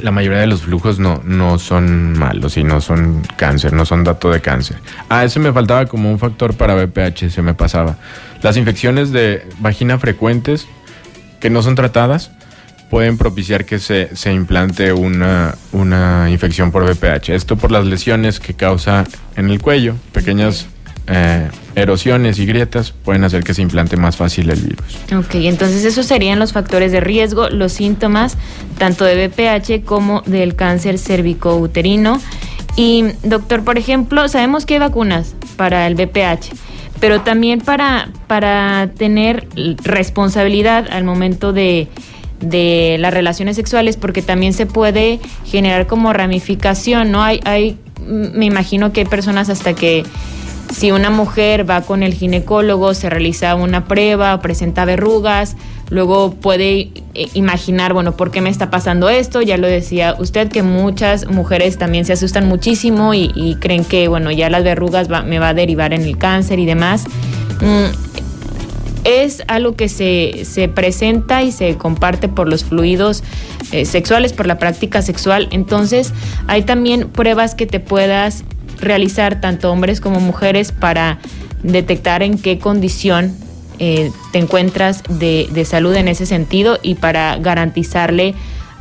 la mayoría de los flujos no, no son malos y no son cáncer, no son dato de cáncer. Ah, ese me faltaba como un factor para BPH, se me pasaba. Las infecciones de vagina frecuentes que no son tratadas pueden propiciar que se, se implante una, una infección por VPH. Esto por las lesiones que causa en el cuello, pequeñas eh, erosiones y grietas pueden hacer que se implante más fácil el virus. Ok, entonces esos serían los factores de riesgo, los síntomas tanto de VPH como del cáncer cervicouterino. Y doctor, por ejemplo, sabemos que hay vacunas para el VPH, pero también para, para tener responsabilidad al momento de, de las relaciones sexuales, porque también se puede generar como ramificación, ¿no? Hay, hay, me imagino que hay personas hasta que si una mujer va con el ginecólogo, se realiza una prueba, presenta verrugas, luego puede eh, imaginar, bueno, ¿por qué me está pasando esto? Ya lo decía usted, que muchas mujeres también se asustan muchísimo y, creen que, bueno, ya las verrugas me va a derivar en el cáncer y demás. Mm, es algo que se, se, presenta y se comparte por los fluidos eh, sexuales, por la práctica sexual. Entonces, hay también pruebas que te puedas realizar tanto hombres como mujeres para detectar en qué condición eh, te encuentras de, salud en ese sentido y para garantizarle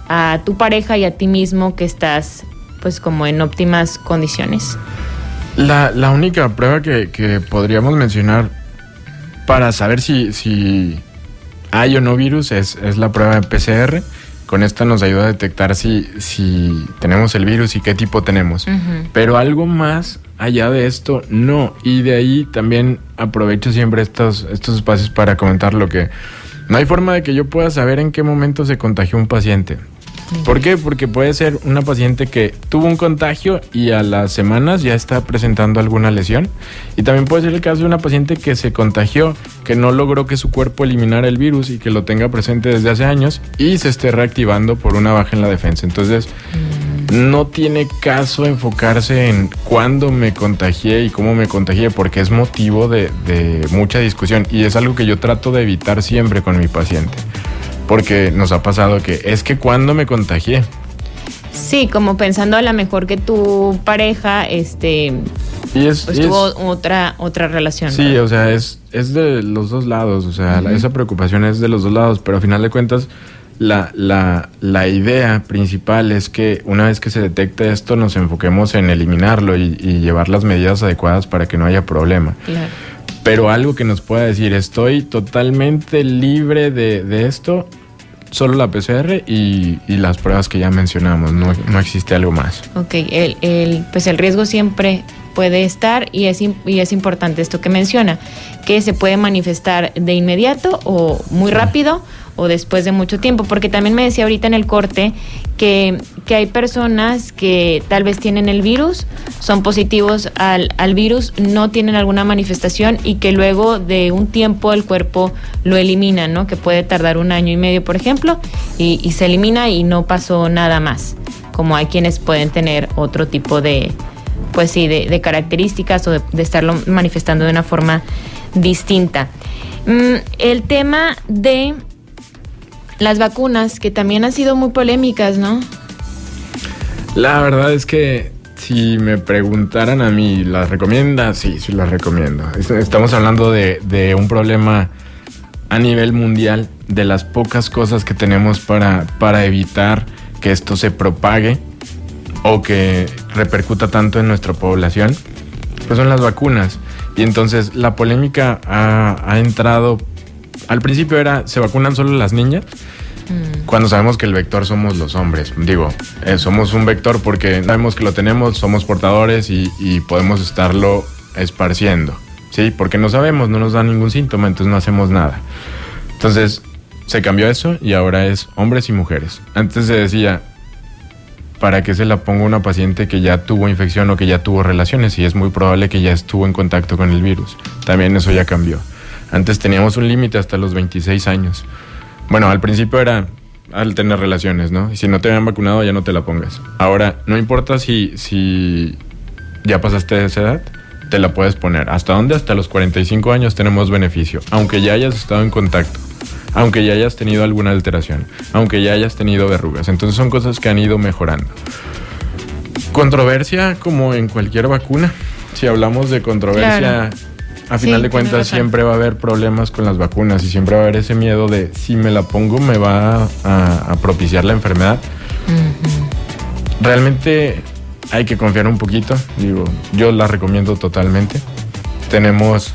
a tu pareja y a ti mismo que estás pues como en óptimas condiciones. La, única prueba que, podríamos mencionar para saber si, si hay o no virus es, es la prueba de PCR con esta nos ayuda a detectar si, si tenemos el virus y qué tipo tenemos. Pero algo más allá de esto, no. Y de ahí también aprovecho siempre estos, estos espacios para comentar lo que... No hay forma de que yo pueda saber en qué momento se contagió un paciente. ¿Por qué? Porque puede ser una paciente que tuvo un contagio y a las semanas ya está presentando alguna lesión. Y también puede ser el caso de una paciente que se contagió, que no logró que su cuerpo eliminara el virus y que lo tenga presente desde hace años y se esté reactivando por una baja en la defensa. Entonces, mm. no tiene caso enfocarse en cuándo me contagié y cómo me contagié, porque es motivo de, de mucha discusión y es algo que yo trato de evitar siempre con mi paciente porque nos ha pasado que es que cuando me contagié. Sí, como pensando a lo mejor que tu pareja, este, pues tuvo otra otra relación. Sí, o sea, es, es de los dos lados, o sea, esa preocupación es de los dos lados, pero a final de cuentas la, la, la, idea principal es que una vez que se detecte esto nos enfoquemos en eliminarlo y, llevar las medidas adecuadas para que no haya problema. Claro. Pero algo que nos pueda decir, estoy totalmente libre de, esto, solo la PCR y, las pruebas que ya mencionamos, no, existe algo más. Ok, el, el, pues el riesgo siempre puede estar y es, y es importante esto que menciona, que se puede manifestar de inmediato o muy rápido o después de mucho tiempo, porque también me decía ahorita en el corte que, que hay personas que tal vez tienen el virus, son positivos al, al, virus, no tienen alguna manifestación y que luego de un tiempo el cuerpo lo elimina, ¿no? Que puede tardar un año y medio, por ejemplo, y, se elimina y no pasó nada más, como hay quienes pueden tener otro tipo de, pues sí, de, características o de, de, estarlo manifestando de una forma distinta. Mm, el tema de las vacunas, que también han sido muy polémicas, ¿no? La verdad es que si me preguntaran a mí, ¿las recomiendas? Sí, sí las recomiendo. Estamos hablando de, de, un problema a nivel mundial, de las pocas cosas que tenemos para, para evitar que esto se propague o que repercuta tanto en nuestra población, pues son las vacunas. Y entonces la polémica ha, ha entrado al principio era, ¿se vacunan solo las niñas? Mm. Cuando sabemos que el vector somos los hombres. Digo, eh, somos un vector porque sabemos que lo tenemos, somos portadores y, podemos estarlo esparciendo. ¿Sí? Porque no sabemos, no nos da ningún síntoma, entonces no hacemos nada. Entonces, se cambió eso y ahora es hombres y mujeres. Antes se decía, ¿para qué se la pongo a una paciente que ya tuvo infección o que ya tuvo relaciones? Y es muy probable que ya estuvo en contacto con el virus. También eso ya cambió. Antes teníamos un límite hasta los 26 años. Bueno, al principio era al tener relaciones, ¿no? Y si no te habían vacunado ya no te la pongas. Ahora, no importa si, si ya pasaste esa edad, te la puedes poner. ¿Hasta dónde? Hasta los 45 años tenemos beneficio, aunque ya hayas estado en contacto, aunque ya hayas tenido alguna alteración, aunque ya hayas tenido verrugas. Entonces son cosas que han ido mejorando. Controversia como en cualquier vacuna. Si hablamos de controversia a Sí, final de cuentas siempre va a haber problemas con las vacunas y siempre va a haber ese miedo de si me la pongo me va a, a propiciar la enfermedad. Realmente hay que confiar un poquito, digo, yo la recomiendo totalmente. Tenemos,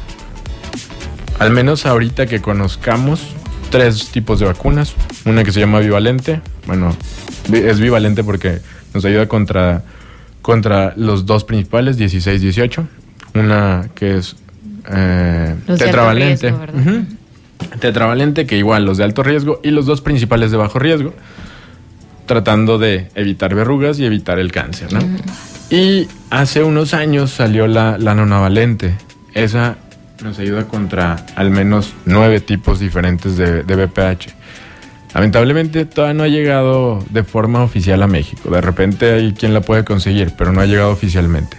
al menos ahorita que conozcamos, tres tipos de vacunas. Una que se llama bivalente, bueno, es bivalente porque nos ayuda contra, contra los dos principales, 16-18. Una que es eh, tetravalente. Tetravalente, que igual los de alto riesgo y los dos principales de bajo riesgo, tratando de evitar verrugas y evitar el cáncer, ¿no? Y hace unos años salió la, la nonavalente. Esa nos ayuda contra al menos nueve tipos diferentes de, de BPH. Lamentablemente todavía no ha llegado de forma oficial a México. De repente hay quien la puede conseguir, pero no ha llegado oficialmente.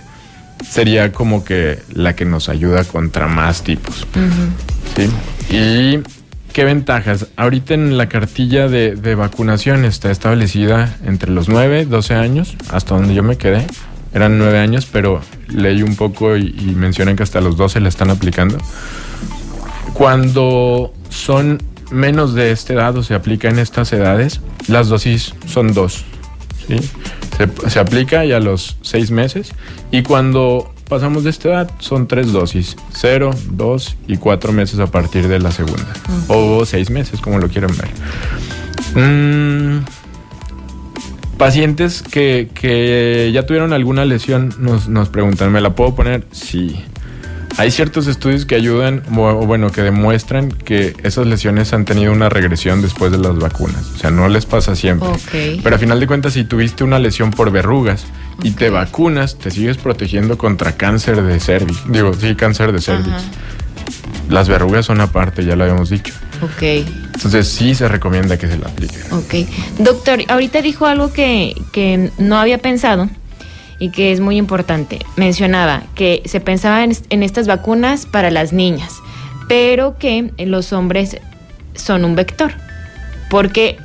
Sería como que la que nos ayuda contra más tipos. ¿sí? ¿Y qué ventajas? Ahorita en la cartilla de, de vacunación está establecida entre los 9, 12 años, hasta donde yo me quedé. Eran 9 años, pero leí un poco y, y mencionan que hasta los 12 la están aplicando. Cuando son menos de esta edad o se aplica en estas edades, las dosis son dos. ¿sí? Se, se aplica ya a los seis meses y cuando pasamos de esta edad son tres dosis, cero, dos y cuatro meses a partir de la segunda. O seis meses, como lo quieran ver. Mm, pacientes que, que ya tuvieron alguna lesión nos, nos preguntan, ¿me la puedo poner? Sí. Hay ciertos estudios que ayudan, o bueno, que demuestran que esas lesiones han tenido una regresión después de las vacunas. O sea, no les pasa siempre. Ok. Pero a final de cuentas, si tuviste una lesión por verrugas y te vacunas, te sigues protegiendo contra cáncer de cervix. Digo, sí, cáncer de cervix. Ajá. Las verrugas son aparte, ya lo habíamos dicho. Ok. Entonces sí se recomienda que se la aplique. Ok. Doctor, ahorita dijo algo que, que no había pensado y que es muy importante. Mencionaba que se pensaba en, estas vacunas para las niñas, pero que los hombres son un vector, porque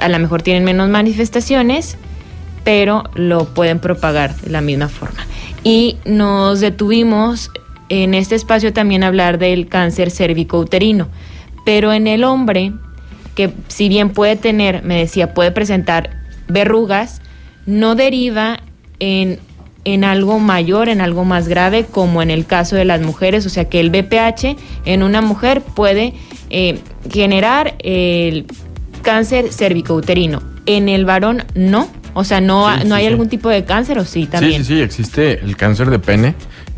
a lo mejor tienen menos manifestaciones, pero lo pueden propagar de la misma forma. Y nos detuvimos en este espacio también a hablar del cáncer cervicouterino, pero en el hombre, que si bien puede tener, me decía, puede presentar verrugas, no deriva en, en algo mayor, en algo más grave, como en el caso de las mujeres, o sea que el BPH en una mujer puede eh, generar el cáncer cervicouterino. En el varón no, o sea, no, Sí, no sí, hay sí. algún tipo de cáncer o sí también. Sí, sí, sí, existe el cáncer de pene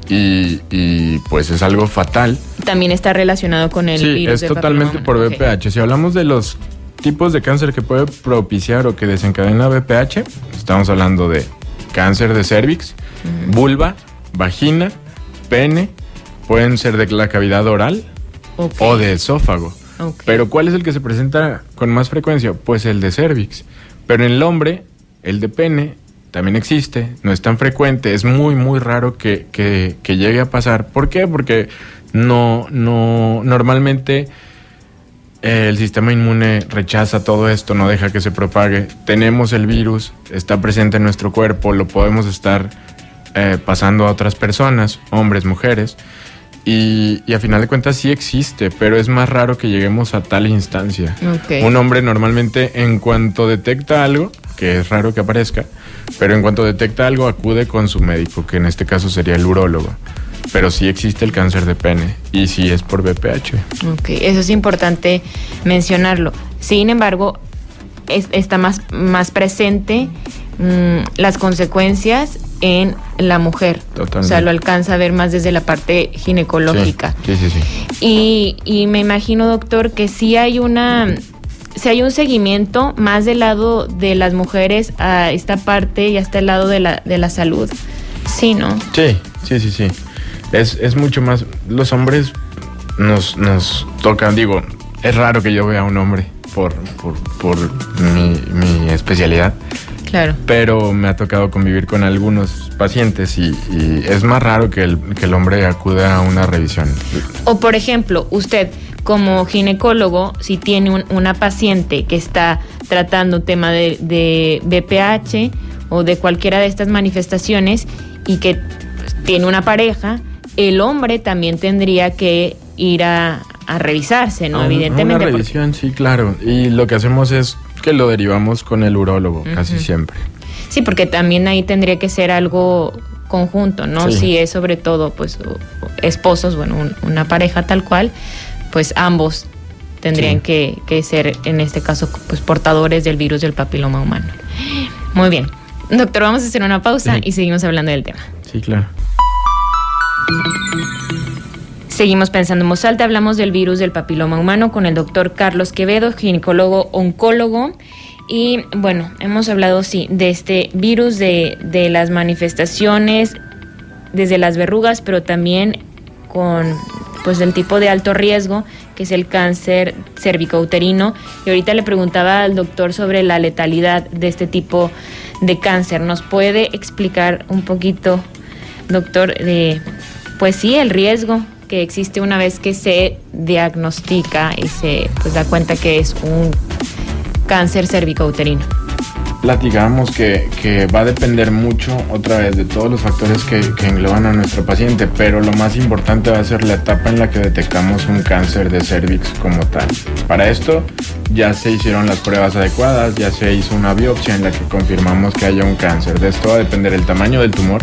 y, y, pues es algo fatal. También está relacionado con el Sí, virus es de totalmente por. BPH. Si hablamos de los tipos de cáncer que puede propiciar o que desencadena BPH, estamos hablando de cáncer de cervix, vulva, vagina, pene, pueden ser de la cavidad oral o de esófago. Pero ¿cuál es el que se presenta con más frecuencia? Pues el de cervix. Pero en el hombre, el de pene también existe, no es tan frecuente, es muy, muy raro que, que- que llegue a pasar. ¿Por qué? Porque no, no, normalmente el sistema inmune rechaza todo esto, no deja que se propague. Tenemos el virus, está presente en nuestro cuerpo, lo podemos estar eh, pasando a otras personas, hombres, mujeres. Y, y a final de cuentas sí existe, pero es más raro que lleguemos a tal instancia. Un hombre normalmente en cuanto detecta algo, que es raro que aparezca, pero en cuanto detecta algo acude con su médico, que en este caso sería el urólogo. Pero sí existe el cáncer de pene y sí es por BPH. Ok, eso es importante mencionarlo. Sin embargo, es- está más, más presente mm, las consecuencias en la mujer. Totalmente. O sea, lo alcanza a ver más desde la parte ginecológica. Sí, sí, sí. sí. Y, y me imagino, doctor, que sí hay una, si hay un seguimiento más del lado de las mujeres a esta parte y hasta el lado de la, de la salud. Sí, ¿no? Sí, sí, sí, sí. Es, es mucho más. Los hombres nos, nos tocan, digo, es raro que yo vea a un hombre por, por, por mi, mi especialidad, Claro. pero me ha tocado convivir con algunos pacientes y, y es más raro que el, que el hombre acuda a una revisión. O por ejemplo, usted como ginecólogo, si tiene un- una paciente que está tratando un tema de, de BPH o de cualquiera de estas manifestaciones y que tiene una pareja el hombre también tendría que ir a, a revisarse, ¿no? Evidentemente. Una porque- revisión, sí, claro. Y lo que hacemos es que lo derivamos con el urólogo, casi siempre. Sí, porque también ahí tendría que ser algo conjunto, ¿no? Sí. Si es sobre todo, pues, esposos, bueno, un- una pareja tal cual, pues ambos tendrían Sí. que, que ser, en este caso, pues portadores del virus del papiloma humano. Muy bien. Doctor, vamos a hacer una pausa Sí. y seguimos hablando del tema. Sí, claro. Seguimos pensando en voz alta, hablamos del virus del papiloma humano con el doctor Carlos Quevedo, ginecólogo oncólogo. Y bueno, hemos hablado, sí, de este virus, de, las manifestaciones, desde las verrugas, pero también con pues del tipo de alto riesgo, que es el cáncer cervicouterino. Y ahorita le preguntaba al doctor sobre la letalidad de este tipo de cáncer. ¿Nos puede explicar un poquito, doctor, de pues sí, el riesgo que existe una vez que se diagnostica y se pues da cuenta que es un cáncer cervicouterino? Platicamos que, que va a depender mucho, otra vez, de todos los factores que, que engloban a nuestro paciente, pero lo más importante va a ser la etapa en la que detectamos un cáncer de cervix como tal. Para esto ya se hicieron las pruebas adecuadas, ya se hizo una biopsia en la que confirmamos que haya un cáncer. De esto va a depender el tamaño del tumor,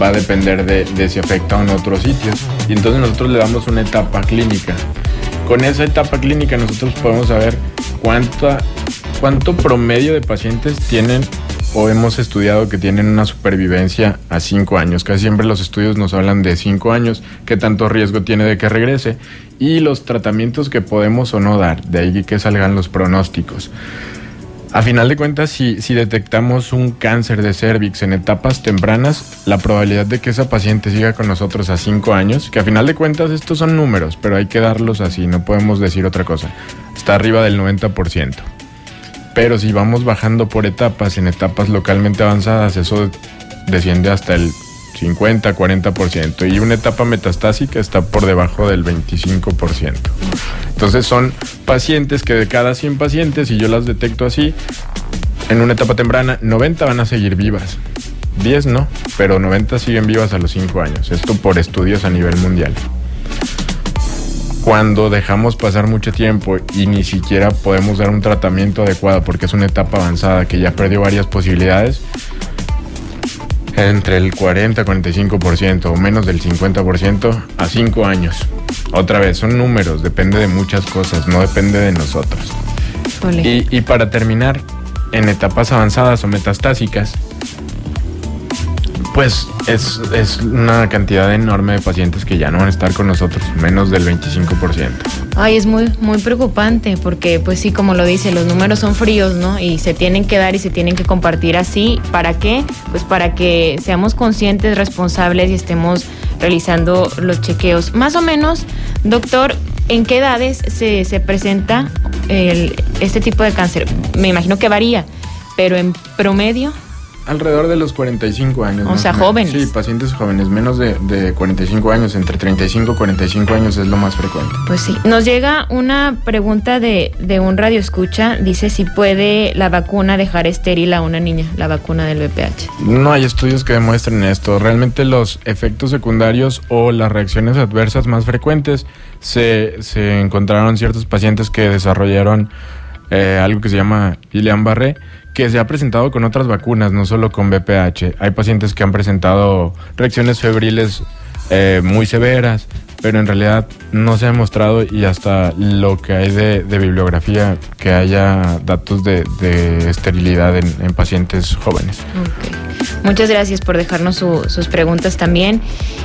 va a depender de, de si afecta o en otros sitios. Y entonces nosotros le damos una etapa clínica. Con esa etapa clínica nosotros podemos saber cuánta, cuánto promedio de pacientes tienen o hemos estudiado que tienen una supervivencia a 5 años. Casi siempre los estudios nos hablan de 5 años, qué tanto riesgo tiene de que regrese y los tratamientos que podemos o no dar, de ahí que salgan los pronósticos. A final de cuentas, si, si detectamos un cáncer de cervix en etapas tempranas, la probabilidad de que esa paciente siga con nosotros a 5 años, que a final de cuentas estos son números, pero hay que darlos así, no podemos decir otra cosa, está arriba del 90%. Pero si vamos bajando por etapas, en etapas localmente avanzadas, eso desciende hasta el 50, 40%. Y una etapa metastásica está por debajo del 25%. Entonces son pacientes que de cada 100 pacientes, si yo las detecto así, en una etapa temprana, 90 van a seguir vivas. 10 no, pero 90 siguen vivas a los 5 años. Esto por estudios a nivel mundial. Cuando dejamos pasar mucho tiempo y ni siquiera podemos dar un tratamiento adecuado porque es una etapa avanzada que ya perdió varias posibilidades, entre el 40-45% o menos del 50% a 5 años. Otra vez, son números, depende de muchas cosas, no depende de nosotros. Y, y para terminar, en etapas avanzadas o metastásicas, pues es, es una cantidad enorme de pacientes que ya no van a estar con nosotros, menos del 25%. Ay, es muy, muy preocupante porque, pues sí, como lo dice, los números son fríos, ¿no? Y se tienen que dar y se tienen que compartir así. ¿Para qué? Pues para que seamos conscientes, responsables y estemos realizando los chequeos. Más o menos, doctor, ¿en qué edades se, se presenta el- este tipo de cáncer? Me imagino que varía, pero en promedio. Alrededor de los 45 años. O sea, jóvenes. Sí, pacientes jóvenes, menos de, de 45 años, entre 35 y 45 años es lo más frecuente. Pues sí. Nos llega una pregunta de, de un radio escucha. Dice si puede la vacuna dejar estéril a una niña, la vacuna del VPH. No hay estudios que demuestren esto. Realmente los efectos secundarios o las reacciones adversas más frecuentes se, se encontraron ciertos pacientes que desarrollaron eh, algo que se llama Guillain-Barré, que se ha presentado con otras vacunas, no solo con VPH. Hay pacientes que han presentado reacciones febriles eh, muy severas, pero en realidad no se ha demostrado y hasta lo que hay de, bibliografía que haya datos de, esterilidad en, en pacientes jóvenes. Muchas gracias por dejarnos su- sus preguntas también.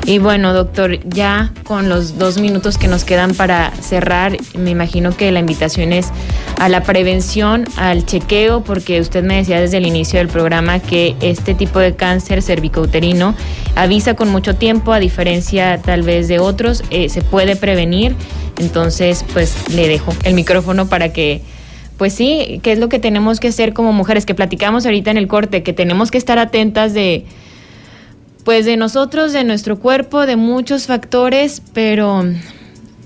Y bueno, doctor, ya con los dos minutos que nos quedan para cerrar, me imagino que la invitación es a la prevención, al chequeo, porque usted me decía desde el inicio del programa que este tipo de cáncer cervicouterino avisa con mucho tiempo, a diferencia tal vez de otros, eh, se puede prevenir. Entonces, pues le dejo el micrófono para que pues sí, ¿qué es lo que tenemos que hacer como mujeres? Que platicamos ahorita en el corte, que tenemos que estar atentas de, pues de nosotros, de nuestro cuerpo, de muchos factores, pero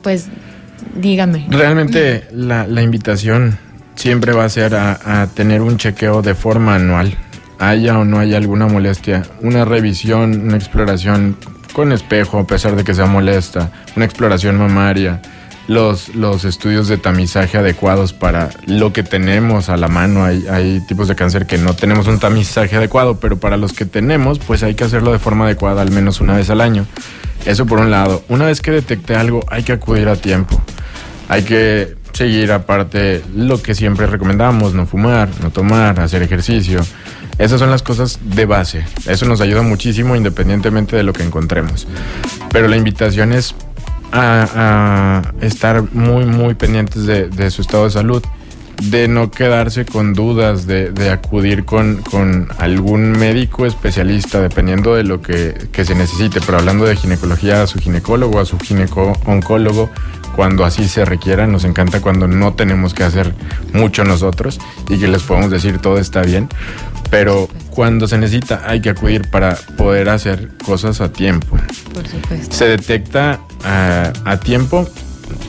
pues dígame. Realmente la, la invitación siempre va a ser a, a tener un chequeo de forma anual, haya o no haya alguna molestia, una revisión, una exploración con espejo, a pesar de que sea molesta, una exploración mamaria, los, los estudios de tamizaje adecuados para lo que tenemos a la mano. Hay, hay tipos de cáncer que no tenemos un tamizaje adecuado, pero para los que tenemos, pues hay que hacerlo de forma adecuada al menos una vez al año. Eso por un lado. Una vez que detecte algo, hay que acudir a tiempo. Hay que seguir aparte lo que siempre recomendamos, no fumar, no tomar, hacer ejercicio. Esas son las cosas de base. Eso nos ayuda muchísimo independientemente de lo que encontremos. Pero la invitación es a, estar muy, muy pendientes de, su estado de salud, de no quedarse con dudas, de, acudir con, algún médico especialista, dependiendo de lo que, se necesite. Pero hablando de ginecología, a su ginecólogo, a su gineco-oncólogo, cuando así se requiera. Nos encanta cuando no tenemos que hacer mucho nosotros y que les podemos decir todo está bien. Pero cuando se necesita hay que acudir para poder hacer cosas a tiempo. Por supuesto. Se detecta a, a tiempo,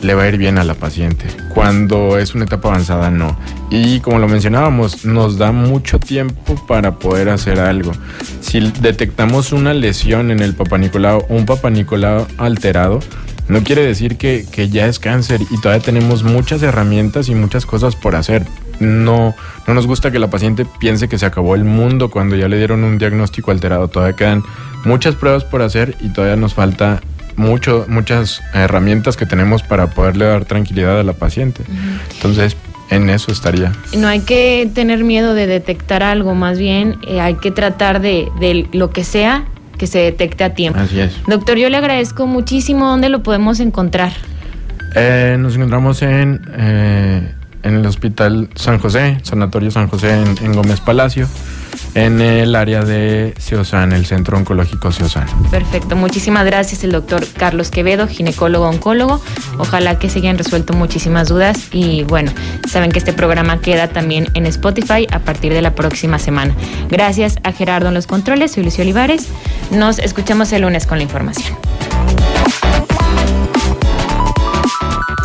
le va a ir bien a la paciente. Cuando es una etapa avanzada, no. Y como lo mencionábamos, nos da mucho tiempo para poder hacer algo. Si detectamos una lesión en el papanicolao, un papanicolao alterado, no quiere decir que, que, ya es cáncer y todavía tenemos muchas herramientas y muchas cosas por hacer. No, no nos gusta que la paciente piense que se acabó el mundo cuando ya le dieron un diagnóstico alterado. Todavía quedan muchas pruebas por hacer y todavía nos falta mucho, muchas herramientas que tenemos para poderle dar tranquilidad a la paciente. Entonces, en eso estaría. No hay que tener miedo de detectar algo, más bien eh, hay que tratar de, de lo que sea que se detecte a tiempo. Así es. Doctor, yo le agradezco muchísimo. ¿Dónde lo podemos encontrar? Eh, nos encontramos en, eh, en el Hospital San José, Sanatorio San José en Gómez Palacio en el área de Ciosan, el Centro Oncológico Ciosan. Perfecto, muchísimas gracias el doctor Carlos Quevedo, ginecólogo oncólogo. Ojalá que se hayan resuelto muchísimas dudas y bueno, saben que este programa queda también en Spotify a partir de la próxima semana. Gracias a Gerardo en los controles, soy Lucio Olivares. Nos escuchamos el lunes con la información.